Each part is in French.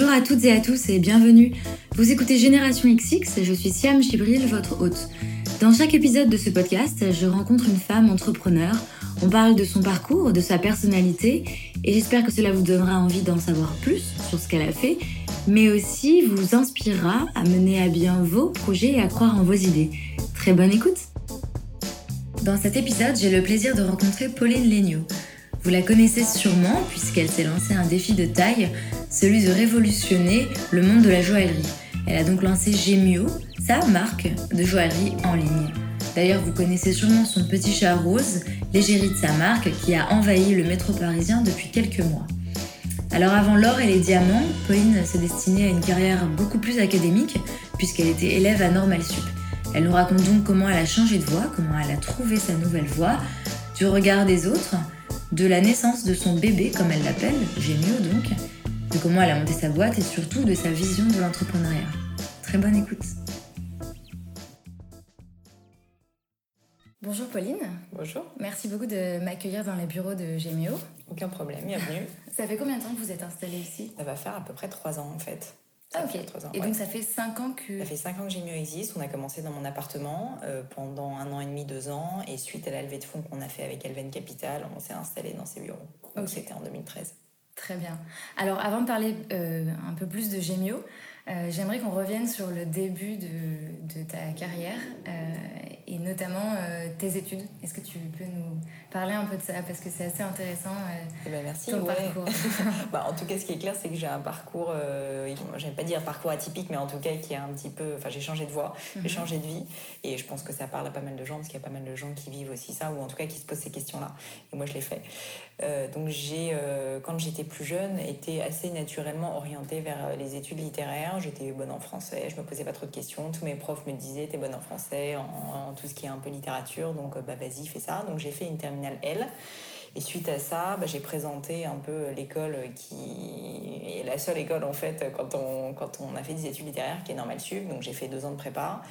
Bonjour à toutes et à tous et bienvenue. Vous écoutez Génération XX je suis Siam Chibril, votre hôte. Dans chaque épisode de ce podcast, je rencontre une femme entrepreneur. On parle de son parcours, de sa personnalité et j'espère que cela vous donnera envie d'en savoir plus sur ce qu'elle a fait, mais aussi vous inspirera à mener à bien vos projets et à croire en vos idées. Très bonne écoute Dans cet épisode, j'ai le plaisir de rencontrer Pauline Legnaud. Vous la connaissez sûrement puisqu'elle s'est lancée un défi de taille, celui de révolutionner le monde de la joaillerie. Elle a donc lancé Gemio, sa marque de joaillerie en ligne. D'ailleurs, vous connaissez sûrement son petit chat rose, l'égérie de sa marque, qui a envahi le métro parisien depuis quelques mois. Alors avant l'or et les diamants, Pauline s'est destinée à une carrière beaucoup plus académique, puisqu'elle était élève à Normal Sup. Elle nous raconte donc comment elle a changé de voie, comment elle a trouvé sa nouvelle voie, du regard des autres, de la naissance de son bébé, comme elle l'appelle, Gémio donc, de comment elle a monté sa boîte et surtout de sa vision de l'entrepreneuriat. Très bonne écoute. Bonjour Pauline. Bonjour. Merci beaucoup de m'accueillir dans les bureaux de Gémio. Aucun problème, bienvenue. Ça fait combien de temps que vous êtes installée ici? Ça va faire à peu près trois ans en fait. Ah ok. et donc ça fait 5 ans que... Ça fait 5 ans que Gémio existe. On a commencé dans mon appartement euh, pendant un an et demi, deux ans. Et suite à la levée de fonds qu'on a fait avec Elven Capital, on s'est installé dans ces bureaux. Donc c'était en 2013. Très bien. Alors avant de parler euh, un peu plus de Gémio, euh, j'aimerais qu'on revienne sur le début de, de ta carrière euh, et notamment tes études. Est-ce que tu peux nous parler un peu de ça? Parce que c'est assez intéressant eh ben merci. Ton parcours. bah, en tout cas, ce qui est clair, c'est que j'ai un parcours, euh, j'aime pas dire parcours atypique, mais en tout cas qui est un petit peu, enfin j'ai changé de voie, j'ai mhm. changé de vie et je pense que ça parle à pas mal de gens parce qu'il y a pas mal de gens qui vivent aussi ça ou en tout cas qui se posent ces questions-là. Et moi, je l'ai fait. Donc j'ai, quand j'étais plus jeune, été assez naturellement orientée vers les études littéraires j'étais bonne en français, je me posais pas trop de questions. Tous mes profs me disaient t'es bonne en français, en, tout ce qui est un peu littérature, donc bah vas-y fais ça. Donc j'ai fait une terminale L. Et suite à ça, bah, j'ai présenté un peu l'école qui est la seule école en fait quand on, quand on a fait des études littéraires qui est Normal Sup. Donc j'ai fait deux ans de prépa.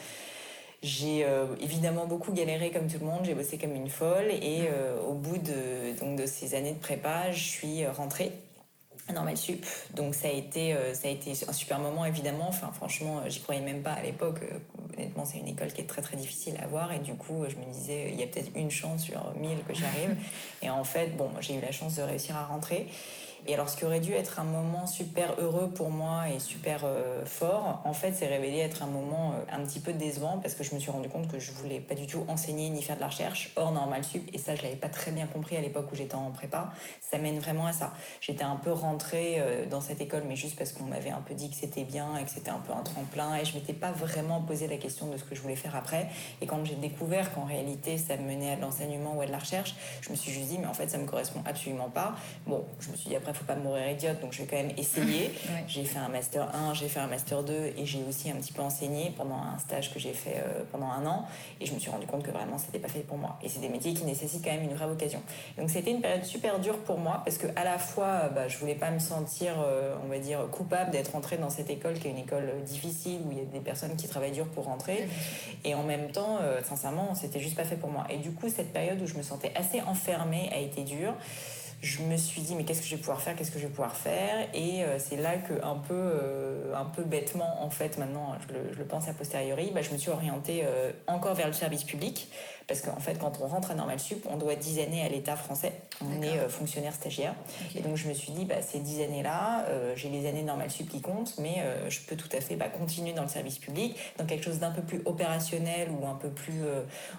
J'ai euh, évidemment beaucoup galéré comme tout le monde, j'ai bossé comme une folle et euh, au bout de, donc, de ces années de prépa, je suis rentrée Normal Sup. Donc ça a été euh, ça a été un super moment évidemment. Enfin franchement, j'y croyais même pas à l'époque. Euh, honnêtement, c'est une école qui est très très difficile à avoir et du coup, je me disais il y a peut-être une chance sur mille que j'arrive. et en fait, bon, j'ai eu la chance de réussir à rentrer. Et alors, ce qui aurait dû être un moment super heureux pour moi et super euh, fort, en fait, s'est révélé être un moment euh, un petit peu décevant parce que je me suis rendu compte que je voulais pas du tout enseigner ni faire de la recherche hors normal sup. Et ça, je l'avais pas très bien compris à l'époque où j'étais en prépa. Ça mène vraiment à ça. J'étais un peu rentrée euh, dans cette école, mais juste parce qu'on m'avait un peu dit que c'était bien et que c'était un peu un tremplin. Et je m'étais pas vraiment posé la question de ce que je voulais faire après. Et quand j'ai découvert qu'en réalité, ça menait à l'enseignement ou à de la recherche, je me suis juste dit, mais en fait, ça me correspond absolument pas. Bon, je me suis dit, après, faut pas mourir idiote, donc je vais quand même essayer. J'ai fait un master 1, j'ai fait un master 2 et j'ai aussi un petit peu enseigné pendant un stage que j'ai fait euh, pendant un an. Et je me suis rendu compte que vraiment, c'était pas fait pour moi. Et c'est des métiers qui nécessitent quand même une vraie vocation. Donc c'était une période super dure pour moi parce que à la fois, bah, je voulais pas me sentir, euh, on va dire, coupable d'être entrée dans cette école qui est une école difficile où il y a des personnes qui travaillent dur pour rentrer. Et en même temps, euh, sincèrement, c'était juste pas fait pour moi. Et du coup, cette période où je me sentais assez enfermée a été dure je me suis dit mais qu'est-ce que je vais pouvoir faire qu'est-ce que je vais pouvoir faire? Et euh, c'est là que un peu euh, un peu bêtement en fait maintenant je le, pense a posteriori bah, je me suis orientée euh, encore vers le service public parce qu'en fait, quand on rentre à Normal Sup, on doit 10 années à l'État français. On est euh, fonctionnaire stagiaire. Et donc, je me suis dit, bah, ces 10 années-là, euh, j'ai les années Normal Sup qui comptent, mais euh, je peux tout à fait bah, continuer dans le service public, dans quelque chose d'un peu plus opérationnel ou un peu plus,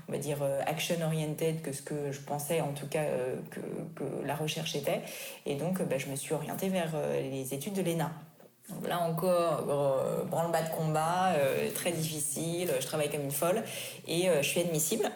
on va dire, action-oriented que ce que je pensais, en tout cas, que, que, la recherche était. Et donc, bah, je me suis orientée vers les études de l'ENA. Là encore, euh, branle-bas de combat, euh, très difficile, je travaille comme une folle et euh, je suis admissible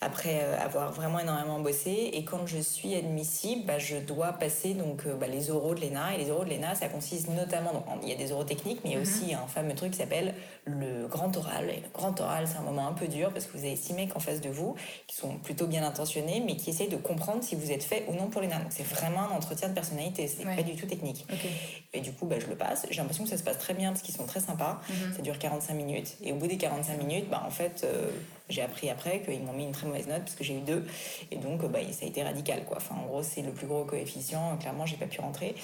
après euh, avoir vraiment énormément bossé. Et quand je suis admissible, bah, je dois passer donc bah, les oraux de l'ENA. Et les oraux de l'ENA, ça consiste notamment, donc, il y a des oraux techniques, mais il y a mhm. aussi un fameux truc qui s'appelle le grand oral. Et le grand oral, c'est un moment un peu dur parce que vous avez six mecs en face de vous qui sont plutôt bien intentionnés, mais qui essayent de comprendre si vous êtes fait ou non pour l'ENA. Donc c'est vraiment un entretien de personnalité, c'est pas du tout technique. Et du coup, bah, je le passe. J'ai l'impression que ça se passe très bien parce qu'ils sont très sympas. Mhm. Ça dure 45 minutes. Et au bout des 45 minutes, bah, en fait, euh, j'ai appris après qu'ils m'ont mis une très mauvaise note parce que j'ai eu deux. Et donc, bah, ça a été radical. Quoi. Enfin, en gros, c'est le plus gros coefficient. Clairement, j'ai pas pu rentrer.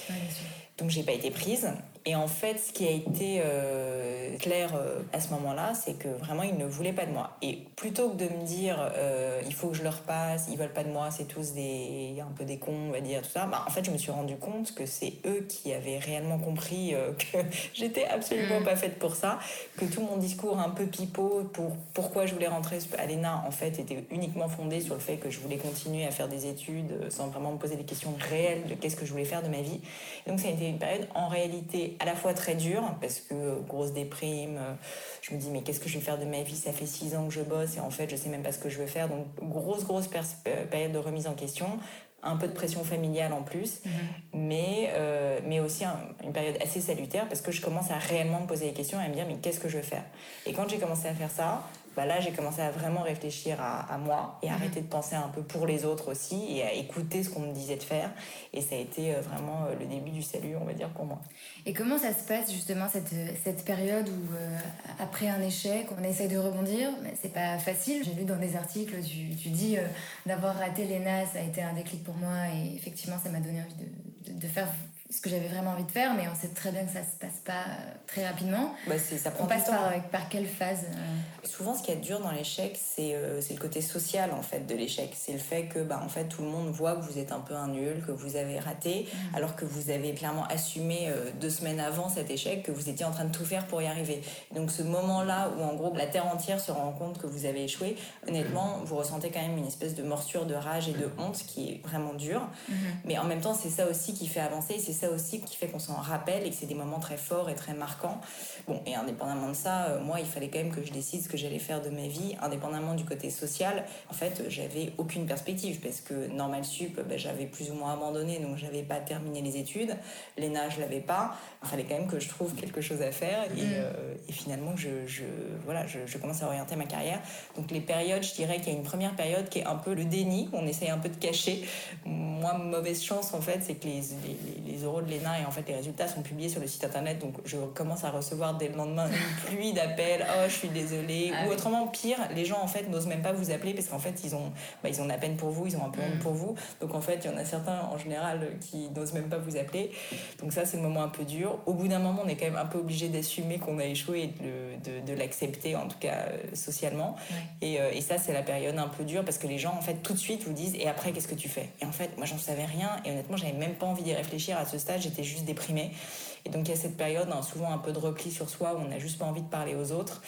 Donc j'ai pas été prise. Et en fait, ce qui a été euh, clair euh, à ce moment-là, c'est que vraiment, ils ne voulaient pas de moi. Et plutôt que de me dire, euh, il faut que je leur passe, ils veulent pas de moi, c'est tous des un peu des cons, on va dire tout ça. Bah, en fait, je me suis rendu compte que c'est eux qui avaient réellement compris que j'étais absolument mm. pas faite pour ça, que tout mon discours un peu pipeau pour pourquoi je voulais rentrer à l'ENA, en fait, était uniquement fondé sur le fait que je voulais continuer à faire des études sans vraiment me poser des questions réelles de qu'est-ce que je voulais faire de ma vie. donc, ça a été une période en réalité à la fois très dur parce que grosse déprime, euh, je me dis mais qu'est-ce que je vais faire de ma vie? Ça fait six ans que je bosse et en fait je sais même pas ce que je veux faire. Donc grosse grosse euh, période de remise en question, un peu de pression familiale en plus, mhm. mais, euh, mais aussi une période assez salutaire parce que je commence à réellement me poser des questions et à me dire mais qu'est-ce que je veux faire? Et quand j'ai commencé à faire ça, bah là j'ai commencé à vraiment réfléchir à, moi et mhm. arrêter de penser un peu pour les autres aussi et à écouter ce qu'on me disait de faire. Et ça a été euh, vraiment euh, le début du salut, on va dire, pour moi. Et comment ça se passe justement cette, cette période où euh, après un échec, on essaye de rebondir, mais c'est pas facile. J'ai lu dans des articles, tu, tu dis d'avoir raté l'ENA, ça a été un déclic pour moi et effectivement ça m'a donné envie de, de, de faire ce que j'avais vraiment envie de faire, mais on sait très bien que ça se passe pas euh, très rapidement. Bah ça prend on passe par, par, quelle phase euh Souvent, ce qui est dur dans l'échec, c'est euh, le côté social en fait de l'échec. C'est le fait que bah, en fait tout le monde voit que vous êtes un peu un nul, que vous avez raté, mmh. alors que vous avez clairement assumé deux semaines avant cet échec que vous étiez en train de tout faire pour y arriver. donc ce moment-là où en gros la terre entière se rend compte que vous avez échoué, honnêtement, vous ressentez quand même une espèce de morsure de rage et de honte qui est vraiment dure. Mmh. Mais en même temps, c'est ça aussi qui fait avancer. C'est ça aussi qui fait qu'on s'en rappelle et que c'est des moments très forts et très marquants. Bon, et indépendamment de ça, euh, moi, il fallait quand même que je décide ce que j'allais faire de ma vie, indépendamment du côté social. En fait, j'avais aucune perspective parce que normal sup, ben, j'avais plus ou moins abandonné, donc j'avais pas terminé les études. L'ENA, je l'avais pas. Il fallait quand même que je trouve quelque chose à faire et, mm. euh, et finalement, je, je voilà, je, je, commence à orienter ma carrière. Donc les périodes, je dirais qu'il y a une première période qui est un peu le déni, on essaye un peu de cacher. Moi, mauvaise chance en fait, c'est que les, les, les euros de l'ENA et en fait les résultats sont publiés sur le site internet, donc je commence à recevoir dès le lendemain une pluie d'appels. Oh, je suis désolée. Ah Ou autrement pire, les gens en fait n'osent même pas vous appeler parce qu'en fait ils ont, bah, ils ont la peine pour vous, ils ont un peu honte mm. pour vous. Donc en fait il y en a certains en général qui n'osent même pas vous appeler. Donc ça c'est le moment un peu dur. Au bout d'un moment on est quand même un peu obligé d'assumer qu'on a échoué et de, de, l'accepter en tout cas euh, socialement. Et, euh, et ça c'est la période un peu dure parce que les gens en fait tout de suite vous disent et après qu'est-ce que tu fais? Et en fait moi j'en savais rien et honnêtement j'avais même pas envie d'y réfléchir à ce stade. J'étais juste déprimée. Et donc il y a cette période, hein, souvent un peu de repli sur soi, où on n'a juste pas envie de parler aux autres.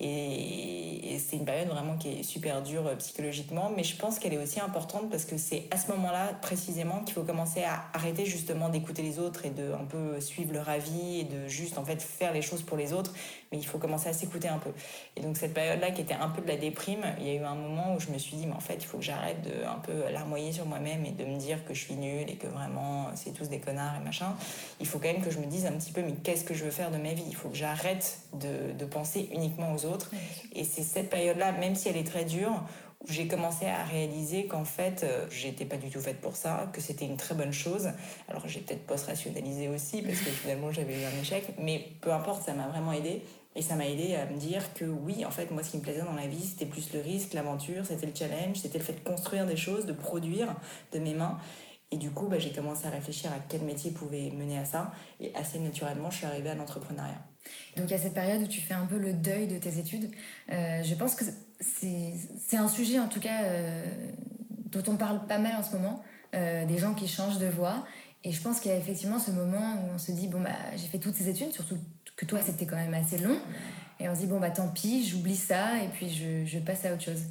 Et, c'est une période vraiment qui est super dure euh, psychologiquement, mais je pense qu'elle est aussi importante parce que c'est à ce moment-là précisément qu'il faut commencer à arrêter justement d'écouter les autres et de un peu suivre leur avis et de juste en fait faire les choses pour les autres. Mais il faut commencer à s'écouter un peu. Et donc cette période-là qui était un peu de la déprime, il y a eu un moment où je me suis dit mais en fait il faut que j'arrête de un peu larmoyer sur moi-même et de me dire que je suis nulle et que vraiment c'est tous des connards et machin. Il faut quand même que je me dise un petit peu mais qu'est-ce que je veux faire de ma vie? Il faut que j'arrête de penser uniquement aux autres. Et c'est cette période-là, même si elle est très dure, où j'ai commencé à réaliser qu'en fait, euh, j'étais pas du tout faite pour ça, que c'était une très bonne chose. Alors j'ai peut-être post-rationalisé aussi, parce que finalement j'avais eu un échec, mais peu importe, ça m'a vraiment aidé. Et ça m'a aidé à me dire que oui, en fait, moi, ce qui me plaisait dans la vie, c'était plus le risque, l'aventure, c'était le challenge, c'était le fait de construire des choses, de produire de mes mains. Et du coup, bah, j'ai commencé à réfléchir à quel métier pouvait mener à ça. Et assez naturellement, je suis arrivée à l'entrepreneuriat. Donc il y a cette période où tu fais un peu le deuil de tes études. Euh, je pense que c'est un sujet en tout cas euh, dont on parle pas mal en ce moment, euh, des gens qui changent de voie. Et je pense qu'il y a effectivement ce moment où on se dit, bon, bah, j'ai fait toutes ces études, surtout que toi, c'était quand même assez long. Et on se dit, bon, bah, tant pis, j'oublie ça et puis je, je, passe à autre chose.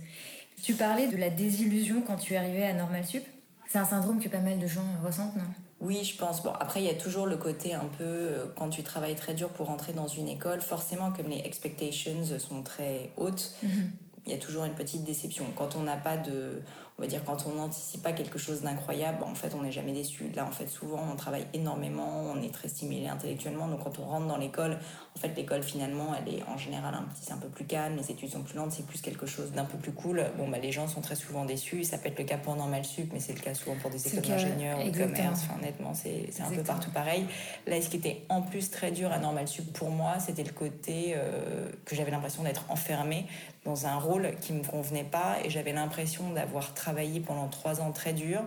Tu parlais de la désillusion quand tu arrivé à Normal Sup. C'est un syndrome que pas mal de gens ressentent, non? Oui, je pense. Bon, après, il y a toujours le côté un peu, euh, quand tu travailles très dur pour rentrer dans une école, forcément, comme les expectations sont très hautes, mhm. Il y a toujours une petite déception. Quand on n'a pas de, on va dire quand on n'anticipe pas quelque chose d'incroyable, en fait on n'est jamais déçu. Là en fait souvent on travaille énormément, on est très stimulé intellectuellement, donc quand on rentre dans l'école, en fait l'école finalement elle est en général un petit, un peu plus calme, les études sont plus lentes, c'est plus quelque chose d'un peu plus cool. Bon bah les gens sont très souvent déçus, ça peut être le cas pour normal sup, mais c'est le cas souvent pour des écoles d'ingénieurs ou de commerce. Enfin, honnêtement c'est un peu partout pareil. Là ce qui était en plus très dur à normal sup pour moi, c'était le côté euh, que j'avais l'impression d'être enfermée dans un rôle qui me convenait pas et j'avais l'impression d'avoir travaillé pendant trois ans très dur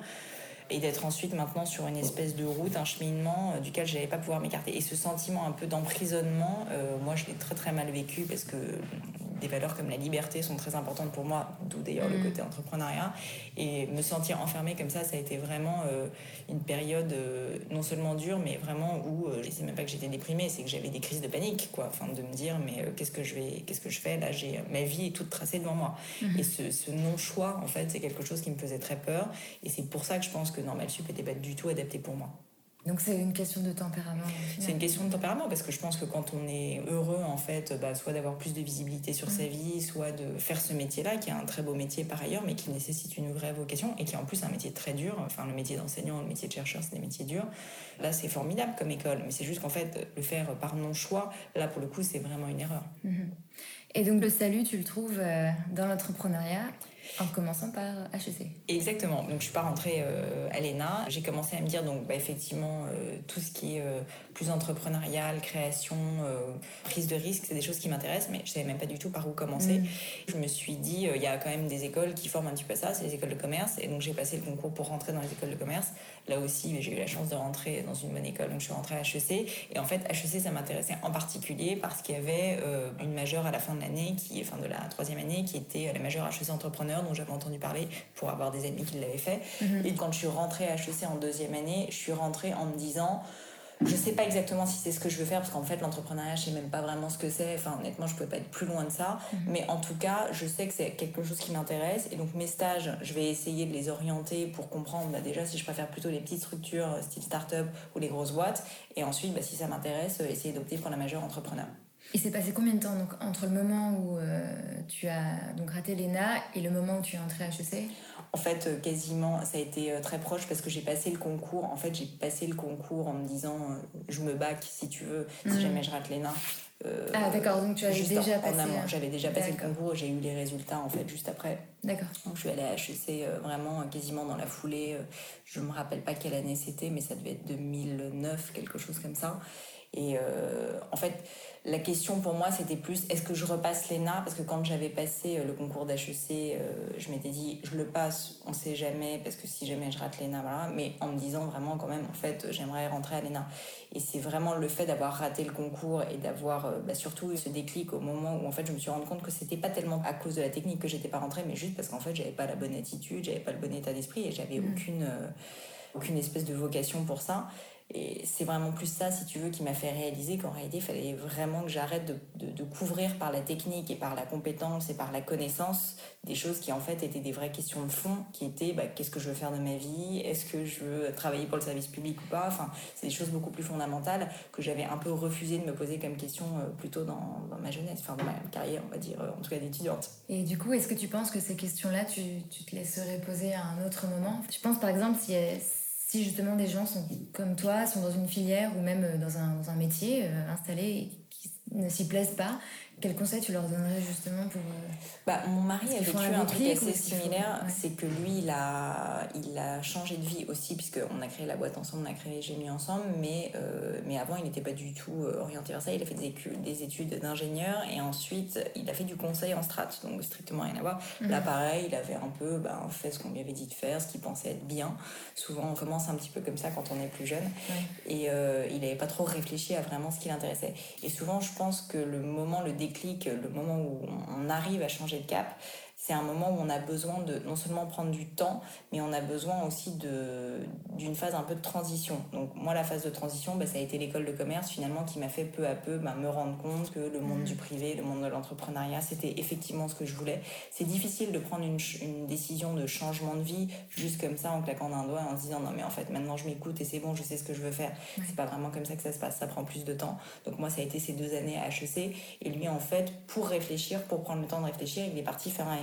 et d'être ensuite maintenant sur une espèce de route, un cheminement euh, duquel je n'allais pas pouvoir m'écarter. Et ce sentiment un peu d'emprisonnement, euh, moi je l'ai très très mal vécu parce que des valeurs comme la liberté sont très importantes pour moi, d'où d'ailleurs le mm. côté entrepreneuriat. Et me sentir enfermée comme ça, ça a été vraiment euh, une période euh, non seulement dure, mais vraiment où euh, je sais même pas que j'étais déprimée, c'est que j'avais des crises de panique, quoi. Enfin, de me dire, mais qu'est-ce que je vais, qu'est-ce que je fais? Là J'ai ma vie est toute tracée devant moi. Mm-hmm. Et ce, ce non-choix, en fait, c'est quelque chose qui me faisait très peur. Et c'est pour ça que je pense que Normal Sup n'était pas du tout adapté pour moi. Donc c'est une question de tempérament. C'est une question de tempérament parce que je pense que quand on est heureux en fait, bah, soit d'avoir plus de visibilité sur sa mm. vie, soit de faire ce métier-là, qui est un très beau métier par ailleurs, mais qui nécessite une vraie vocation et qui est en plus un métier très dur. Enfin le métier d'enseignant, le métier de chercheur, c'est des métiers durs. Là c'est formidable comme école, mais c'est juste qu'en fait le faire par non choix, là pour le coup c'est vraiment une erreur. Mm-hmm. Et donc le salut, tu le trouves euh, dans l'entrepreneuriat? En commençant par HEC. Exactement. Donc je suis pas rentrée euh, à l'ENA. J'ai commencé à me dire donc bah, effectivement euh, tout ce qui est euh, plus entrepreneurial, création, prise de risque, c'est des choses qui m'intéressent, mais je savais même pas du tout par où commencer. Mm. Je me suis dit il y a quand même des écoles qui forment un petit peu ça, c'est les écoles de commerce, et donc j'ai passé le concours pour rentrer dans les écoles de commerce. Là aussi, j'ai eu la chance de rentrer dans une bonne école, donc je suis rentrée à HEC. Et en fait, HEC ça m'intéressait en particulier parce qu'il y avait une majeure à la fin de l'année, qui, fin de la troisième année, qui était la majeure HEC entrepreneur dont j'avais entendu parler pour avoir des amis qui l'avaient fait. Mhm. Et quand je suis rentrée à HEC en deuxième année, je suis rentrée en me disant je sais pas exactement si c'est ce que je veux faire parce qu'en fait l'entrepreneuriat je sais même pas vraiment ce que c'est enfin honnêtement je pouvais pas être plus loin de ça mhm. mais en tout cas je sais que c'est quelque chose qui m'intéresse et donc mes stages je vais essayer de les orienter pour comprendre bah, déjà si je préfère plutôt les petites structures style start-up ou les grosses boîtes et ensuite bah, si ça m'intéresse essayer d'opter pour la majeure entrepreneur il s'est passé combien de temps donc, entre le moment où euh, tu as donc raté l'ENA et le moment où tu es entré à HEC En fait, euh, quasiment, ça a été euh, très proche parce que j'ai passé le concours. En fait, j'ai passé le concours en me disant je me bac si tu veux, si hmm. jamais je rate l'ENA. ah d'accord, donc tu avais déjà passé. J'avais déjà passé le concours, j'ai eu les résultats en fait juste après. D'accord. Donc je suis allée à HEC vraiment quasiment dans la foulée. Je me rappelle pas quelle année c'était, mais ça devait être 2009, quelque chose comme ça. Et en fait, la question pour moi, c'était plus est-ce que je repasse l'ENA? Parce que quand j'avais passé euh, le concours d'HEC, euh, je m'étais dit je le passe, on sait jamais, parce que si jamais je rate l'ENA, voilà. Mais en me disant vraiment, quand même, en fait, j'aimerais rentrer à l'ENA. Et c'est vraiment le fait d'avoir raté le concours et d'avoir euh, bah, surtout ce déclic au moment où en fait je me suis rendu compte que c'était pas tellement à cause de la technique que j'étais pas rentrée, mais juste parce qu'en fait j'avais pas la bonne attitude, j'avais pas le bon état d'esprit et j'avais mmh. aucune, aucune espèce de vocation pour ça. Et c'est vraiment plus ça, si tu veux, qui m'a fait réaliser qu'en réalité, il fallait vraiment que j'arrête de, couvrir par la technique et par la compétence et par la connaissance des choses qui en fait étaient des vraies questions de fond, qui étaient bah, qu'est-ce que je veux faire de ma vie, est-ce que je veux travailler pour le service public ou pas? Enfin, c'est des choses beaucoup plus fondamentales que j'avais un peu refusé de me poser comme question euh, plutôt dans, ma jeunesse, enfin dans ma carrière, on va dire, euh, en tout cas d'étudiante. Et du coup, est-ce que tu penses que ces questions-là, tu, te laisserais poser à un autre moment? Tu penses par exemple si si justement des gens sont comme toi, sont dans une filière ou même euh, dans un, métier euh, installé qui ne s'y plaisent pas, quel conseil tu leur donnerais justement pour... Euh, bah, mon mari a vécu un truc assez similaire, c'est que lui, il a, il a changé de vie aussi, puisqu'on a créé la boîte ensemble, on a créé Génie ensemble, mais, euh, mais avant, il n'était pas du tout euh, orienté vers ça. Il a fait des, des études d'ingénieur et ensuite, il a fait du conseil en strat, donc strictement rien à voir. Mhm. Là, pareil, il avait un peu ben, fait ce qu'on lui avait dit de faire, ce qu'il pensait être bien. Souvent, on commence un petit peu comme ça quand on est plus jeune. Et il n'avait pas trop réfléchi à vraiment ce qui l'intéressait. Et souvent, je pense que le moment, le le moment où on arrive à changer de cap, c'est un moment où on a besoin de non seulement prendre du temps, mais on a besoin aussi d'une phase un peu de transition. Donc moi, la phase de transition, bah, ça a été l'école de commerce finalement qui m'a fait peu à peu bah, me rendre compte que le monde mmh. du privé, le monde de l'entrepreneuriat, c'était effectivement ce que je voulais. C'est difficile de prendre une, une, décision de changement de vie juste comme ça en claquant d'un doigt en se disant non mais en fait maintenant je m'écoute et c'est bon, je sais ce que je veux faire. C'est pas vraiment comme ça que ça se passe, ça prend plus de temps. Donc moi, ça a été ces deux années à HEC et lui en fait pour réfléchir, pour prendre le temps de réfléchir, il est parti faire un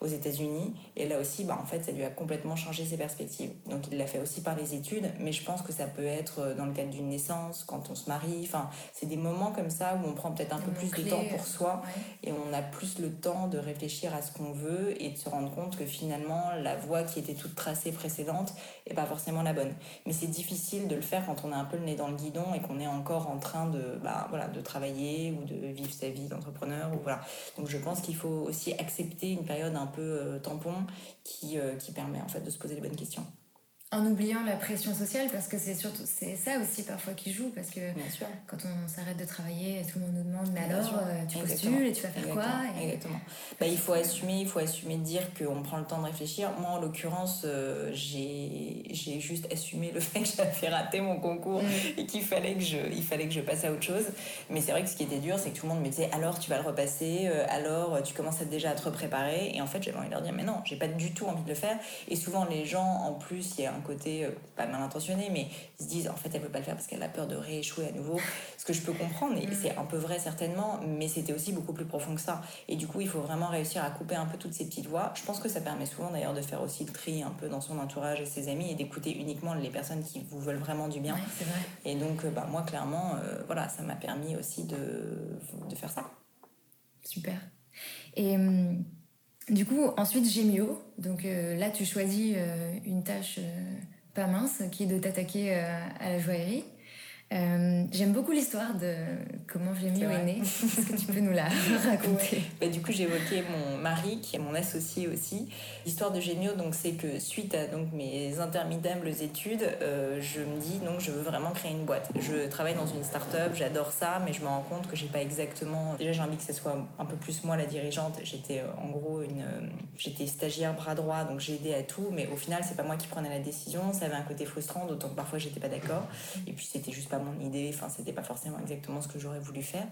aux États-Unis. Et là aussi, bah, en fait, ça lui a complètement changé ses perspectives. Donc, il l'a fait aussi par les études, mais je pense que ça peut être euh, dans le cadre d'une naissance, quand on se marie. Enfin, c'est des moments comme ça où on prend peut-être un peu plus de temps pour soi et on a plus le temps de réfléchir à ce qu'on veut et de se rendre compte que finalement, la voie qui était toute tracée précédente est pas forcément la bonne. Mais c'est difficile de le faire quand on a un peu le nez dans le guidon et qu'on est encore en train de, bah, voilà, de travailler ou de vivre sa vie d'entrepreneur. Ou voilà. Donc, je pense qu'il faut aussi accepter une période un peu euh, tampon qui, euh, qui permet en fait de se poser les bonnes questions. En oubliant la pression sociale parce que c'est surtout c'est ça aussi parfois qui joue parce que quand on s'arrête de travailler tout le monde nous demande mais alors euh, tu postules et tu vas faire quoi exactement. bah, il faut assumer il faut assumer de dire qu'on prend le temps de réfléchir. Moi en l'occurrence euh, j'ai j'ai juste assumé le fait que j'avais rater mon concours mm. et qu'il fallait que je il fallait que je passe à autre chose. Mais c'est vrai que ce qui était dur c'est que tout le monde me disait alors tu vas le repasser euh, alors tu commences déjà à te préparer. Et en fait j'avais envie de leur dire mais non j'ai pas du tout envie de le faire. Et souvent les gens en plus il y a côté euh, pas mal intentionné, mais ils se disent en fait elle veut pas le faire parce qu'elle a peur de rééchouer à nouveau. Ce que je peux comprendre, et mm. c'est un peu vrai certainement, mais c'était aussi beaucoup plus profond que ça. Et du coup, il faut vraiment réussir à couper un peu toutes ces petites voix. Je pense que ça permet souvent d'ailleurs de faire aussi le tri un peu dans son entourage et ses amis et d'écouter uniquement les personnes qui vous veulent vraiment du bien. Et donc, euh, bah, moi, clairement, euh, voilà, ça m'a permis aussi de, de faire ça. Super. Et. Hum, du coup, ensuite, Gémio. Donc euh, là, tu choisis euh, une tâche euh, pas mince qui est de t'attaquer à la joaillerie. Euh, j'aime beaucoup l'histoire de comment Gémio est, né. Est-ce que tu peux nous la raconter? bah, Du coup, évoqué mon mari, qui est mon associé aussi. L'histoire de Gémio, donc, c'est que suite à donc, mes interminables études, euh, je me dis, donc, je veux vraiment créer une boîte. Je travaille dans une start-up, j'adore ça, mais je me rends compte que j'ai pas exactement. Déjà, j'ai envie que ce soit un peu plus moi la dirigeante. J'étais euh, en gros une. J'étais stagiaire bras droit, donc j'ai aidé à tout, mais au final, c'est pas moi qui prenais la décision. Ça avait un côté frustrant, d'autant que parfois j'étais pas d'accord. Et puis, c'était juste pas mon idée, enfin c'était pas forcément exactement ce que j'aurais voulu faire.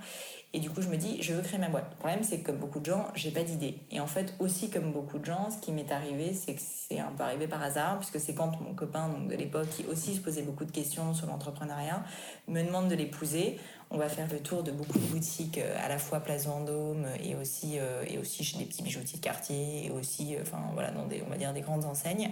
Et du coup je me dis je veux créer ma boîte. Le problème c'est que comme beaucoup de gens, j'ai pas d'idée. Et en fait aussi comme beaucoup de gens, ce qui m'est arrivé, c'est que c'est un peu arrivé par hasard, puisque c'est quand mon copain de l'époque, qui aussi se posait beaucoup de questions sur l'entrepreneuriat, me demande de l'épouser. On va faire le tour de beaucoup de boutiques, euh, à la fois Place Vendôme et aussi, euh, et aussi chez des petits bijoutiers de quartier, et aussi, euh, enfin voilà, dans des, on va dire des grandes enseignes.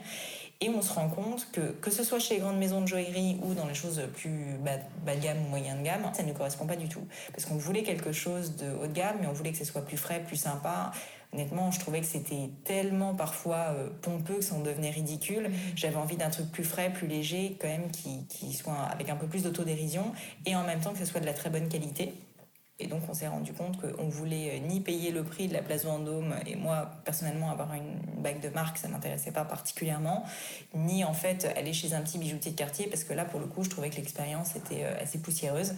Et on se rend compte que, que ce soit chez les grandes maisons de joaillerie ou dans les choses plus bas, bas de gamme ou moyen de gamme, ça ne correspond pas du tout. Parce qu'on voulait quelque chose de haut de gamme, mais on voulait que ce soit plus frais, plus sympa. Honnêtement, je trouvais que c'était tellement parfois pompeux que ça en devenait ridicule. Mm-hmm. J'avais envie d'un truc plus frais, plus léger, quand même, qui, qui soit avec un peu plus d'autodérision, et en même temps que ce soit de la très bonne qualité. Et donc on s'est rendu compte qu'on voulait euh, ni payer le prix de la place Vendôme, et moi personnellement avoir une bague de marque, ça m'intéressait pas particulièrement, ni en fait aller chez un petit bijoutier de quartier, parce que là pour le coup je trouvais que l'expérience était euh, assez poussiéreuse.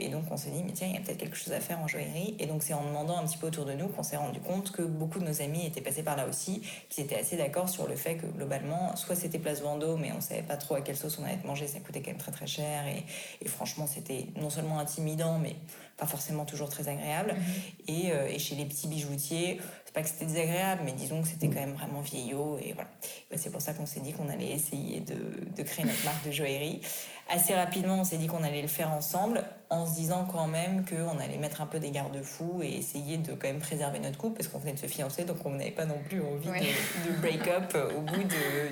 Et donc on s'est dit, mais tiens, il y a peut-être quelque chose à faire en joaillerie. Et donc c'est en demandant un petit peu autour de nous qu'on s'est rendu compte que beaucoup de nos amis étaient passés par là aussi, qui étaient assez d'accord sur le fait que globalement, soit c'était place Vendôme, mais on savait pas trop à quelle sauce on allait manger, ça coûtait quand même très très cher, et franchement c'était non seulement intimidant, mais pas forcément toujours très agréable. Mhm. Euh, et, chez les petits bijoutiers, c'est pas que c'était désagréable, mais disons que c'était quand même vraiment vieillot. Et voilà. c'est pour ça qu'on s'est dit qu'on allait essayer de, créer notre marque de joaillerie. Assez rapidement, on s'est dit qu'on allait le faire ensemble, en se disant quand même qu'on allait mettre un peu des garde-fous et essayer de quand même préserver notre couple, parce qu'on venait de se fiancer, donc on n'avait pas non plus envie de, break-up au bout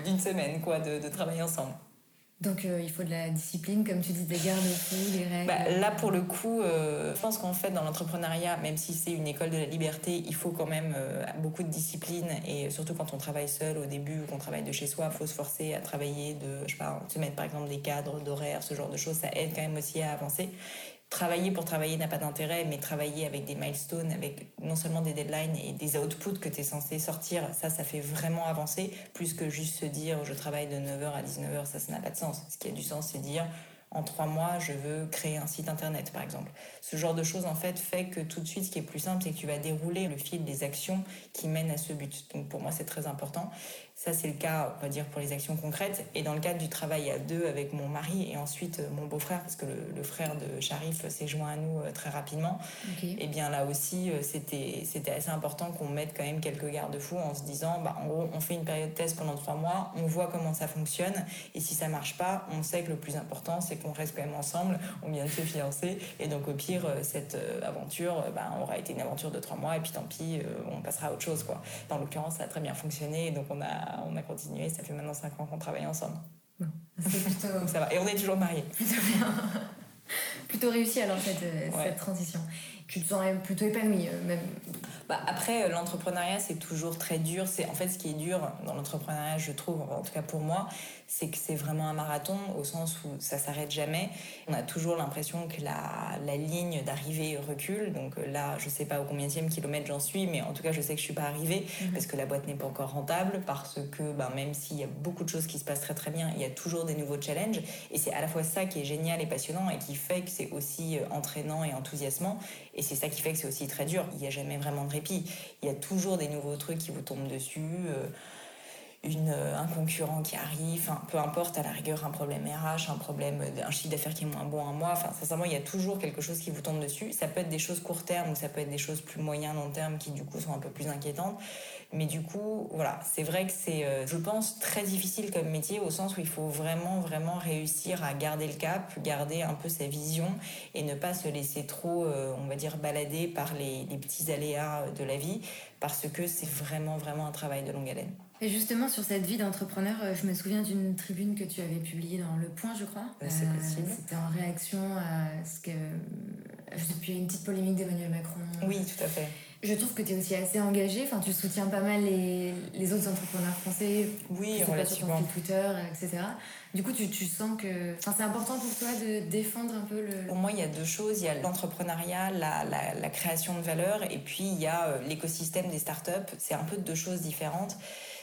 d'une semaine, quoi, de, de travailler ensemble. Donc euh, il faut de la discipline, comme tu dis, des garde-fous, des règles. Bah, là, pour le coup, euh, je pense qu'en fait, dans l'entrepreneuriat, même si c'est une école de la liberté, il faut quand même euh, beaucoup de discipline. Et surtout quand on travaille seul au début ou qu'on travaille de chez soi, il faut se forcer à travailler, de, je se mettre par exemple des cadres d'horaire, ce genre de choses. Ça aide quand même aussi à avancer travailler pour travailler n'a pas d'intérêt, mais travailler avec des milestones, avec non seulement des deadlines et des outputs que tu es censé sortir, ça, ça fait vraiment avancer, plus que juste se dire je travaille de 9h à 19h, ça, ça n'a pas de sens. Ce qui a du sens, c'est dire en trois mois, je veux créer un site internet, par exemple. Ce genre de choses, en fait, fait que tout de suite, ce qui est plus simple, c'est que tu vas dérouler le fil des actions qui mènent à ce but. Donc, pour moi, c'est très important. Ça, c'est le cas, on va dire, pour les actions concrètes. Et dans le cadre du travail à deux avec mon mari et ensuite euh, mon beau-frère, parce que le, frère de Sharif s'est joint à nous euh, très rapidement, et eh bien là aussi, euh, c'était, c'était assez important qu'on mette quand même quelques garde-fous en se disant, bah, en gros, on fait une période de test pendant trois mois, on voit comment ça fonctionne, et si ça marche pas, on sait que le plus important, c'est qu'on reste quand même ensemble, on vient de se fiancer, et donc au pire, cette aventure bah, aura été une aventure de trois mois, et puis tant pis, on passera à autre chose. Quoi. Dans l'occurrence, ça a très bien fonctionné, donc on a on a continué. Ça fait maintenant 5 ans qu'on travaille ensemble. plutôt... ça va. Et on est toujours mariés. plutôt réussi alors cette, cette transition. tu te sens plutôt épanouie, même. Bah, après, l'entrepreneuriat, c'est toujours très dur. C'est en fait ce qui est dur dans l'entrepreneuriat, je trouve, en tout cas pour moi, c'est que c'est vraiment un marathon au sens où ça s'arrête jamais. On a toujours l'impression que la, la ligne d'arrivée recule. Donc là, je sais pas au combien kilomètre j'en suis, mais en tout cas, je sais que je suis pas arrivée mhm. parce que la boîte n'est pas encore rentable, parce que bah, même s'il y a beaucoup de choses qui se passent très très bien, il y a toujours des nouveaux challenges. Et c'est à la fois ça qui est génial et passionnant et qui fait que c'est aussi euh, entraînant et enthousiasmant. Et c'est ça qui fait que c'est aussi très dur. Il n'y a jamais vraiment de répit. Il y a toujours des nouveaux trucs qui vous tombent dessus. Euh, un concurrent qui arrive, peu importe, à la rigueur, un problème RH, un problème, chiffre d'affaires qui est moins bon un mois. Enfin, sincèrement, il y a toujours quelque chose qui vous tombe dessus. Ça peut être des choses court terme ou ça peut être des choses plus moyen, long terme qui, du coup, sont un peu plus inquiétantes. Mais du coup, voilà, c'est vrai que c'est, euh, je pense, très difficile comme métier au sens où il faut vraiment, vraiment réussir à garder le cap, garder un peu sa vision et ne pas se laisser trop, euh, on va dire, balader par les petits aléas de la vie parce que c'est vraiment, vraiment un travail de longue haleine. Et justement, sur cette vie d'entrepreneur, euh, je me souviens d'une tribune que tu avais publiée dans Le Point, je crois. c'est euh, possible. C'était en réaction à ce que. Depuis une petite polémique d'Emmanuel Macron. Oui, tout à fait. Je trouve que tu es aussi assez engagée. Enfin, tu soutiens pas mal les, les autres entrepreneurs français. Oui, relativement. Pas sur ton Twitter, etc. Du coup, tu, tu sens que. Enfin, c'est important pour toi de défendre un peu le. Pour moi, il y a deux choses. Il y a l'entrepreneuriat, la, la, la, création de valeur, et puis il y a euh, l'écosystème des startups. C'est un peu deux choses différentes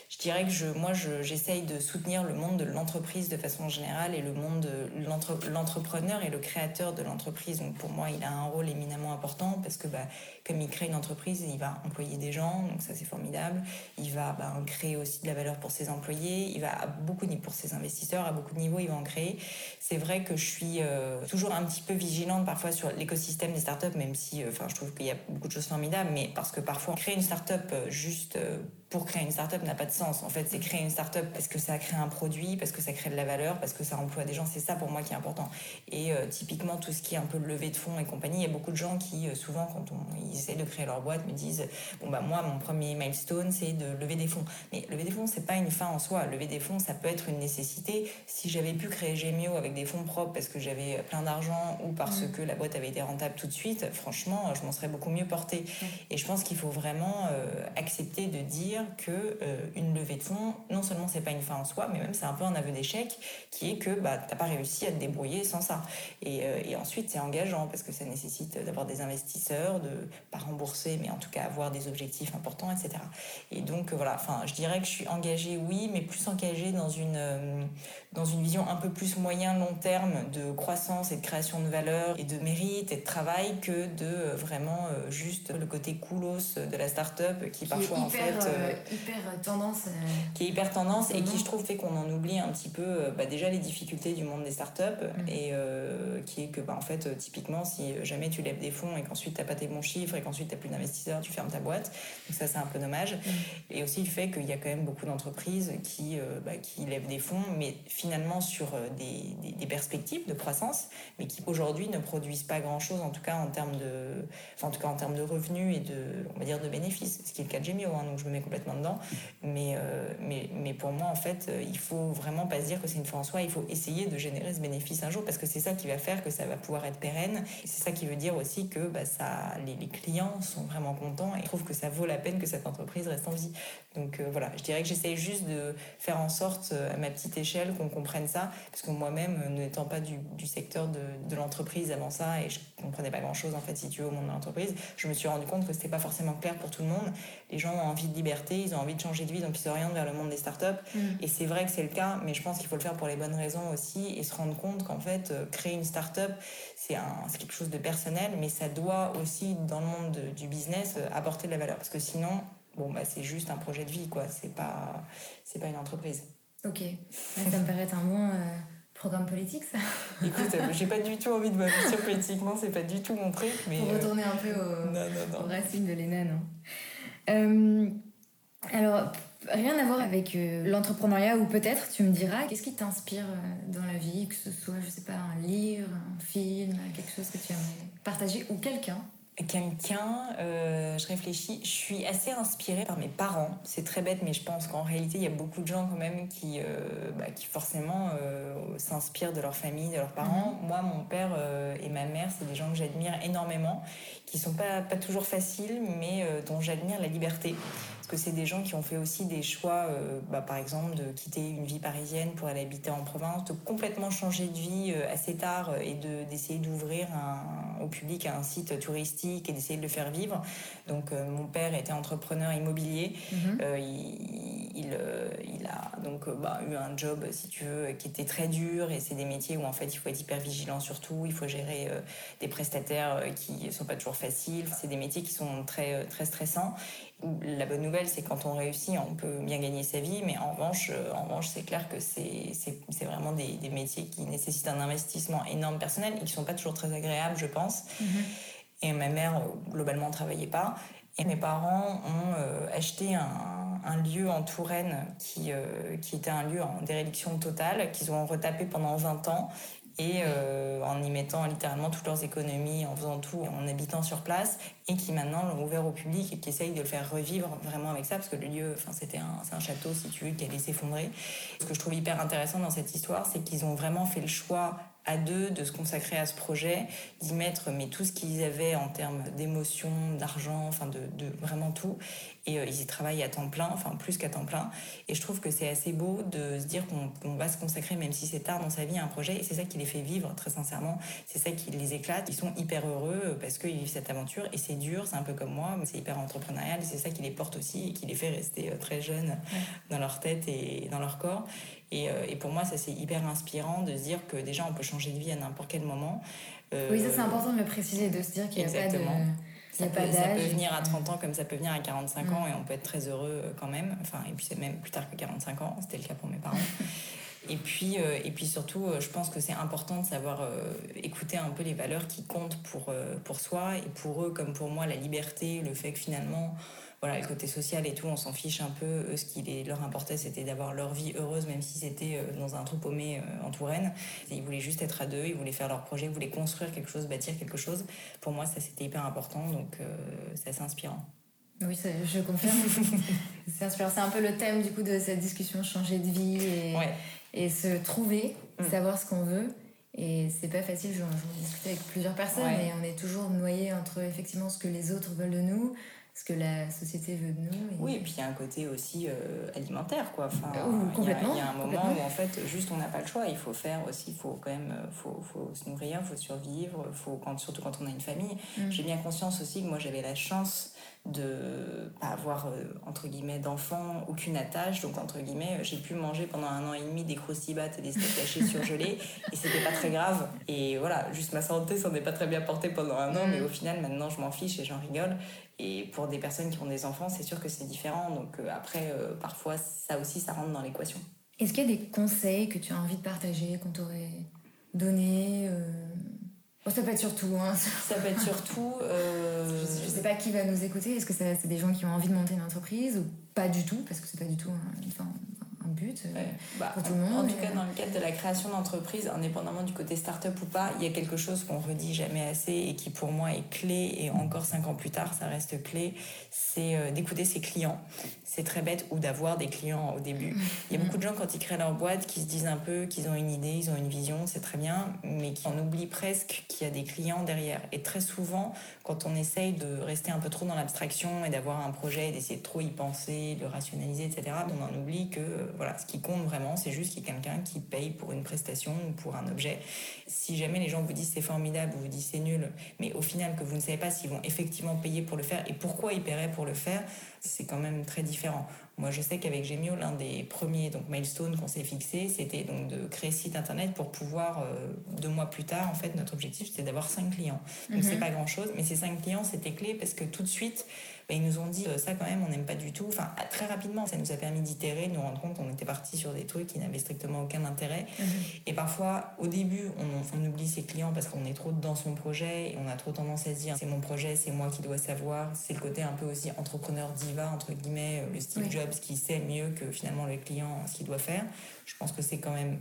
je dirais que je, moi, j'essaye de soutenir le monde de l'entreprise de façon générale et le monde de l'entrepreneur et le créateur de l'entreprise. Donc pour moi, il a un rôle éminemment important parce que bah, comme il crée une entreprise, il va employer des gens, donc ça c'est formidable. Il va bah, créer aussi de la valeur pour ses employés. Il va à beaucoup pour ses investisseurs, à beaucoup de niveaux, il va en créer. C'est vrai que je suis euh, toujours un petit peu vigilante parfois sur l'écosystème des startups, même si, euh, je trouve qu'il y a beaucoup de choses formidables, mais parce que parfois créer une startup euh, juste pour créer une startup n'a pas de sens. En fait, c'est créer une startup parce que ça crée un produit, parce que ça crée de la valeur, parce que ça emploie des gens. C'est ça pour moi qui est important. Et euh, typiquement, tout ce qui est un peu levée de fonds et compagnie, il y a beaucoup de gens qui, euh, souvent, quand on, ils essaient de créer leur boîte, me disent Bon, bah, moi, mon premier milestone, c'est de lever des fonds. Mais lever des fonds, c'est pas une fin en soi. Lever des fonds, ça peut être une nécessité. Si j'avais pu créer Gemio avec des fonds propres parce que j'avais plein d'argent ou parce mmh. que la boîte avait été rentable tout de suite, franchement, je m'en serais beaucoup mieux portée. Mmh. Et je pense qu'il faut vraiment euh, accepter de dire que euh, une levée de fonds, non seulement c'est pas une fin en soi, mais même c'est un peu un aveu d'échec qui est que bah, t'as pas réussi à te débrouiller sans ça. Et, euh, et ensuite c'est engageant parce que ça nécessite d'avoir des investisseurs, de pas rembourser, mais en tout cas avoir des objectifs importants, etc. Et donc voilà, enfin je dirais que je suis engagée, oui, mais plus engagée dans une euh, dans une vision un peu plus moyen long terme de croissance et de création de valeur et de mérite et de travail que de vraiment juste le côté coolos de la start-up qui, parfois en fait hyper tendance. Euh, qui est hyper tendance et qui, je trouve, fait qu'on en oublie un petit peu euh, bah, déjà les difficultés du monde des startups mm. et euh, qui est que, bah, en fait, typiquement, si jamais tu lèves des fonds et qu'ensuite tu n'as pas tes bons chiffres et qu'ensuite tu n'as plus d'investisseurs, tu fermes ta boîte. Donc ça, c'est un peu dommage. Mm. Et aussi le fait qu'il y a quand même beaucoup d'entreprises qui, bah, qui lèvent des fonds, mais finalement sur des, des, des perspectives de croissance, mais qui aujourd'hui ne produisent pas grand-chose, en tout cas en termes de, enfin, en tout cas en termes de revenus et de, on va dire, de bénéfices, ce qui est le cas de Gemio, hein, donc je me mets complètement dedans. Mais, euh, mais, mais pour moi, en fait, euh, il faut vraiment pas se dire que c'est une fois en soi. Il faut essayer de générer ce bénéfice un jour parce que c'est ça qui va faire que ça va pouvoir être pérenne. C'est ça qui veut dire aussi que bah, ça, les, clients sont vraiment contents et trouvent que ça vaut la peine que cette entreprise reste en vie. Donc euh, voilà, je dirais que j'essaie juste de faire en sorte à ma petite échelle qu'on comprenne ça parce que moi-même, n'étant pas du, du, secteur de, de l'entreprise avant ça et je comprenais pas grand-chose en fait si tu veux au monde de l'entreprise, je me suis rendu compte que c'était pas forcément clair pour tout le monde. Les gens ont envie de liberté, ils ont envie de changer de vie, donc ils s'orientent vers le monde des startups. Mm. Et c'est vrai que c'est le cas, mais je pense qu'il faut le faire pour les bonnes raisons aussi et se rendre compte qu'en fait, euh, créer une startup, c'est quelque chose de personnel, mais ça doit aussi, dans le monde du business, euh, apporter de la valeur. Parce que sinon, bon, bah, c'est juste un projet de vie, quoi. C'est pas, c'est pas une entreprise. Ok. Ça me paraît être un bon. Euh, programme politique, ça Écoute, j'ai pas du tout envie de m'investir politiquement, c'est pas du tout mon truc. Mais Pour retourner un peu au, au racine de Léna, non alors, rien à voir avec euh, l'entrepreneuriat, ou peut-être, tu me diras, qu'est-ce qui t'inspire euh, dans la vie, que ce soit, je sais pas, un livre, un film, quelque chose que tu aimerais partager, ou quelqu'un? Quelqu'un, euh, je réfléchis, je suis assez inspirée par mes parents. C'est très bête, mais je pense qu'en réalité, il y a beaucoup de gens quand même qui, euh, bah, qui forcément euh, s'inspirent de leur famille, de leurs parents. Mhm. Moi, mon père et ma mère, c'est des gens que j'admire énormément, qui sont pas, pas toujours faciles, mais dont j'admire la liberté. Parce que c'est des gens qui ont fait aussi des choix, euh, bah, par exemple, de quitter une vie parisienne pour aller habiter en province, de complètement changer de vie euh, assez tard euh, et d'essayer d'ouvrir au public un site touristique et d'essayer de le faire vivre. Donc, mon père était entrepreneur immobilier. Mhm. il, il, a donc bah, eu un job, si tu veux, qui était très dur et c'est des métiers où en fait il faut être hyper vigilant surtout. Il faut gérer des prestataires qui sont pas toujours faciles. C'est des métiers qui sont très, très stressants. La bonne nouvelle, c'est quand on réussit, on peut bien gagner sa vie, mais en revanche, euh, en revanche, c'est clair que c'est vraiment des, métiers qui nécessitent un investissement énorme personnel et qui sont pas toujours très agréables, je pense. Mm-hmm. Et ma mère, euh, globalement, travaillait pas. Et mes parents ont euh, acheté un, un, lieu en Touraine qui, qui était un lieu en déréliction totale, qu'ils ont retapé pendant 20 ans et euh, en y mettant littéralement toutes leurs économies, en faisant tout, en habitant sur place, et qui maintenant l'ont ouvert au public et qui essayent de le faire revivre vraiment avec ça, parce que le lieu, enfin c'était un, un château si tu veux qui allait s'effondrer. Ce que je trouve hyper intéressant dans cette histoire, c'est qu'ils ont vraiment fait le choix à deux de se consacrer à ce projet, d'y mettre mais tout ce qu'ils avaient en termes d'émotion, d'argent, enfin de, de, vraiment tout. Et euh, ils y travaillent à temps plein, enfin plus qu'à temps plein. Et je trouve que c'est assez beau de se dire qu'on va se consacrer, même si c'est tard dans sa vie, à un projet. Et c'est ça qui les fait vivre, très sincèrement. C'est ça qui les éclate. Ils sont hyper heureux parce qu'ils vivent cette aventure. Et c'est dur, c'est un peu comme moi, mais c'est hyper entrepreneurial. Et c'est ça qui les porte aussi et qui les fait rester euh, très jeunes dans leur tête et dans leur corps. Euh, et, pour moi, ça c'est hyper inspirant de se dire que déjà on peut changer de vie à n'importe quel moment. Euh, oui, ça c'est important de le préciser, de se dire qu'il n'y a pas de... Ça peut, ça peut, venir à 30 ans comme ça peut venir à 45 ans mm. et on peut être très heureux euh, quand même. Enfin, et puis c'est même plus tard que 45 ans, c'était le cas pour mes parents. et puis, et puis surtout, je pense que c'est important de savoir écouter un peu les valeurs qui comptent pour, pour soi et pour eux comme pour moi, la liberté, le fait que finalement voilà, le côté social et tout, on s'en fiche un peu. Eux, ce qui leur importait, c'était d'avoir leur vie heureuse, même si c'était euh, dans un trou paumé euh, en Touraine. ils voulaient juste être à deux, ils voulaient faire leur projet, ils voulaient construire quelque chose, bâtir quelque chose. Pour moi, ça, c'était hyper important, donc euh, c'est assez inspirant. Oui, je confirme. c'est inspirant. C'est un peu le thème du coup de cette discussion, changer de vie et, se trouver, mm. savoir ce qu'on veut. Et c'est pas facile, j'en ai avec plusieurs personnes, et on est toujours noyé entre effectivement ce que les autres veulent de nous, ce que la société veut de nous. Oui, et puis il y a un côté aussi euh, alimentaire, quoi. Enfin. Il y, a un moment où en fait, juste on n'a pas le choix. Il faut faire aussi, il faut quand même, euh, faut, faut se nourrir, il faut survivre, faut quand, surtout quand on a une famille. Mm. J'ai bien conscience aussi que moi j'avais la chance de pas avoir euh, entre guillemets d'enfants, aucune attache. Donc entre guillemets, j'ai pu manger pendant un an et demi des croustibates et des steaks hachés surgelés et c'était pas très grave. Et voilà, juste ma santé s'en est pas très bien portée pendant un an, mm. mais au final maintenant je m'en fiche et j'en rigole. Et pour des personnes qui ont des enfants, c'est sûr que c'est différent. Donc euh, après, euh, parfois, ça aussi, ça rentre dans l'équation. Est-ce qu'il y a des conseils que tu as envie de partager, qu'on t'aurait donné euh... Ça peut être surtout. Hein. Ça peut être surtout. Euh... Je, sais pas qui va nous écouter. Est-ce que c'est des gens qui ont envie de monter une entreprise ou pas du tout? Parce que c'est pas du tout un but euh, bah, pour tout le monde. En tout cas, dans le cadre de la création d'entreprise, indépendamment du côté start-up ou pas, il y a quelque chose qu'on redit jamais assez et qui pour moi est clé et encore cinq ans plus tard, ça reste clé, c'est euh, d'écouter ses clients. C'est très bête ou d'avoir des clients au début. Il y a beaucoup de gens quand ils créent leur boîte qui se disent un peu qu'ils ont une idée, ils ont une vision, c'est très bien, mais qui en oublient presque qu'il y a des clients derrière. Et très souvent, quand on essaye de rester un peu trop dans l'abstraction et d'avoir un projet, d'essayer de trop y penser, de le rationaliser, etc., on en oublie que voilà, ce qui compte vraiment, c'est juste qu'il y ait quelqu'un qui paye pour une prestation ou pour un objet. Si jamais les gens vous disent c'est formidable ou vous disent c'est nul, mais au final que vous ne savez pas s'ils vont effectivement payer pour le faire et pourquoi ils paieraient pour le faire, c'est quand même très différent. Moi, je sais qu'avec Gemio, l'un des premiers donc milestones qu'on s'est fixé, c'était donc de créer site internet pour pouvoir euh, deux mois plus tard, en fait, notre objectif c'était d'avoir cinq clients. Donc c'est mhm. pas grand chose, mais ces cinq clients c'était clé parce que tout de suite, ils nous ont dit euh, ça quand même, on n'aime pas du tout. Enfin, très rapidement, ça nous a permis d'itérer, de nous rendre compte qu'on était parti sur des trucs qui n'avaient strictement aucun intérêt. Mhm. Et parfois, au début, on, on oublie ses clients parce qu'on est trop dans son projet et on a trop tendance à se dire c'est mon projet, c'est moi qui dois savoir. C'est le côté un peu aussi entrepreneur diva entre guillemets, euh, le Steve Jobs qui sait mieux que finalement le client ce qu'il doit faire. Je pense que c'est quand même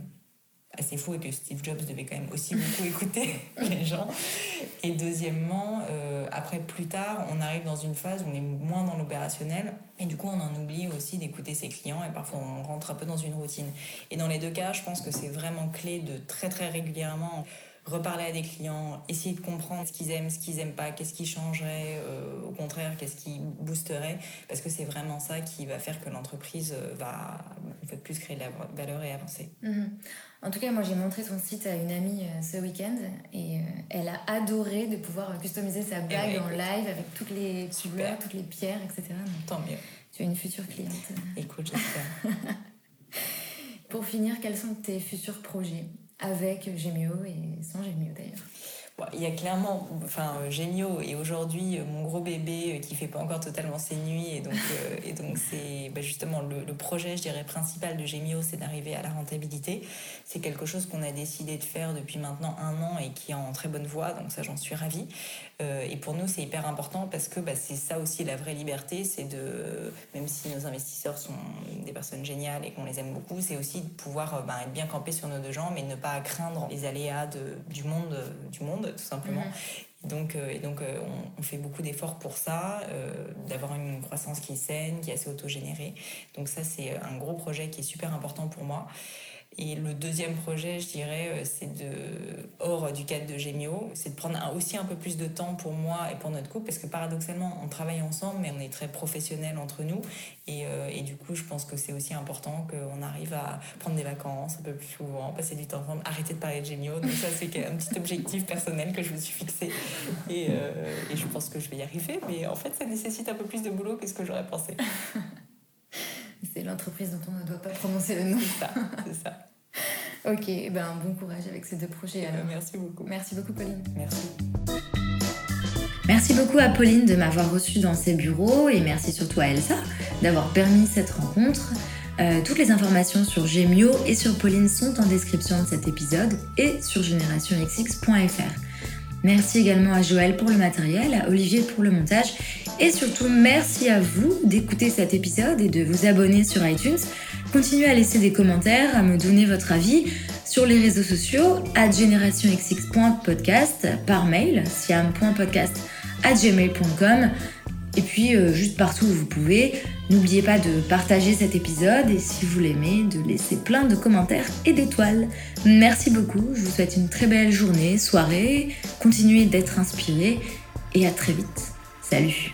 assez faux et que Steve Jobs devait quand même aussi beaucoup écouter les gens. Et deuxièmement, euh, après plus tard, on arrive dans une phase où on est moins dans l'opérationnel et du coup on en oublie aussi d'écouter ses clients et parfois on rentre un peu dans une routine. Et dans les deux cas, je pense que c'est vraiment clé de très très régulièrement reparler à des clients, essayer de comprendre ce qu'ils aiment, ce qu'ils aiment pas, qu'est-ce qui changerait, euh, au contraire, qu'est-ce qui boosterait, parce que c'est vraiment ça qui va faire que l'entreprise euh, va plus créer de la valeur et avancer. Mhm. En tout cas, moi j'ai montré ton site à une amie euh, ce week-end et elle a adoré de pouvoir customiser sa eh bague en live avec toutes les couleurs, toutes les pierres, etc. Tant mieux. Tu es une future cliente. Écoute, j'espère. Pour finir, quels sont tes futurs projets? Avec Gémio et sans Gémio d'ailleurs. Il y a clairement, enfin, Gémio et aujourd'hui mon gros bébé euh, qui fait pas encore totalement ses nuits et donc, euh, et donc c'est bah, justement le, projet, je dirais, principal de Gémio, c'est d'arriver à la rentabilité. C'est quelque chose qu'on a décidé de faire depuis maintenant un an et qui est en très bonne voie, donc ça j'en suis ravie. Euh, et pour nous, c'est hyper important parce que bah, c'est ça aussi la vraie liberté, c'est de, même si nos investisseurs sont des personnes géniales et qu'on les aime beaucoup, c'est aussi de pouvoir euh, bah, être bien campé sur nos deux jambes et ne pas craindre les aléas de, du monde, du monde tout simplement. Mhm. Donc, euh, et donc on, fait beaucoup d'efforts pour ça, d'avoir une croissance qui est saine, qui est assez autogénérée. Donc ça, c'est un gros projet qui est super important pour moi. Et le deuxième projet, je dirais, euh, c'est de, hors du cadre de Gémio, c'est de prendre aussi un peu plus de temps pour moi et pour notre couple, parce que paradoxalement, on travaille ensemble, mais on est très professionnels entre nous. Et, euh, et du coup, je pense que c'est aussi important qu'on arrive à prendre des vacances un peu plus souvent, passer du temps ensemble, arrêter de parler de Gémio. Donc ça, c'est un petit objectif personnel que je me suis fixé. Euh, et je pense que je vais y arriver, mais en fait, ça nécessite un peu plus de boulot que ce que j'aurais pensé. C'est l'entreprise dont on ne doit pas prononcer le nom. C'est ça, c'est ça. ok, ben bon courage avec ces deux projets. Euh, merci beaucoup. Merci beaucoup, Pauline. Merci. Merci beaucoup à Pauline de m'avoir reçue dans ses bureaux et merci surtout à Elsa d'avoir permis cette rencontre. Euh, toutes les informations sur Gemio et sur Pauline sont en description de cet épisode et sur générationxx.fr. Merci également à Joël pour le matériel, à Olivier pour le montage et surtout merci à vous d'écouter cet épisode et de vous abonner sur iTunes. Continuez à laisser des commentaires, à me donner votre avis sur les réseaux sociaux à generationxx.podcast par mail siam.podcast@gmail.com et puis euh, juste partout où vous pouvez. N'oubliez pas de partager cet épisode et si vous l'aimez, de laisser plein de commentaires et d'étoiles. Merci beaucoup, je vous souhaite une très belle journée, soirée, continuez d'être inspiré et à très vite. Salut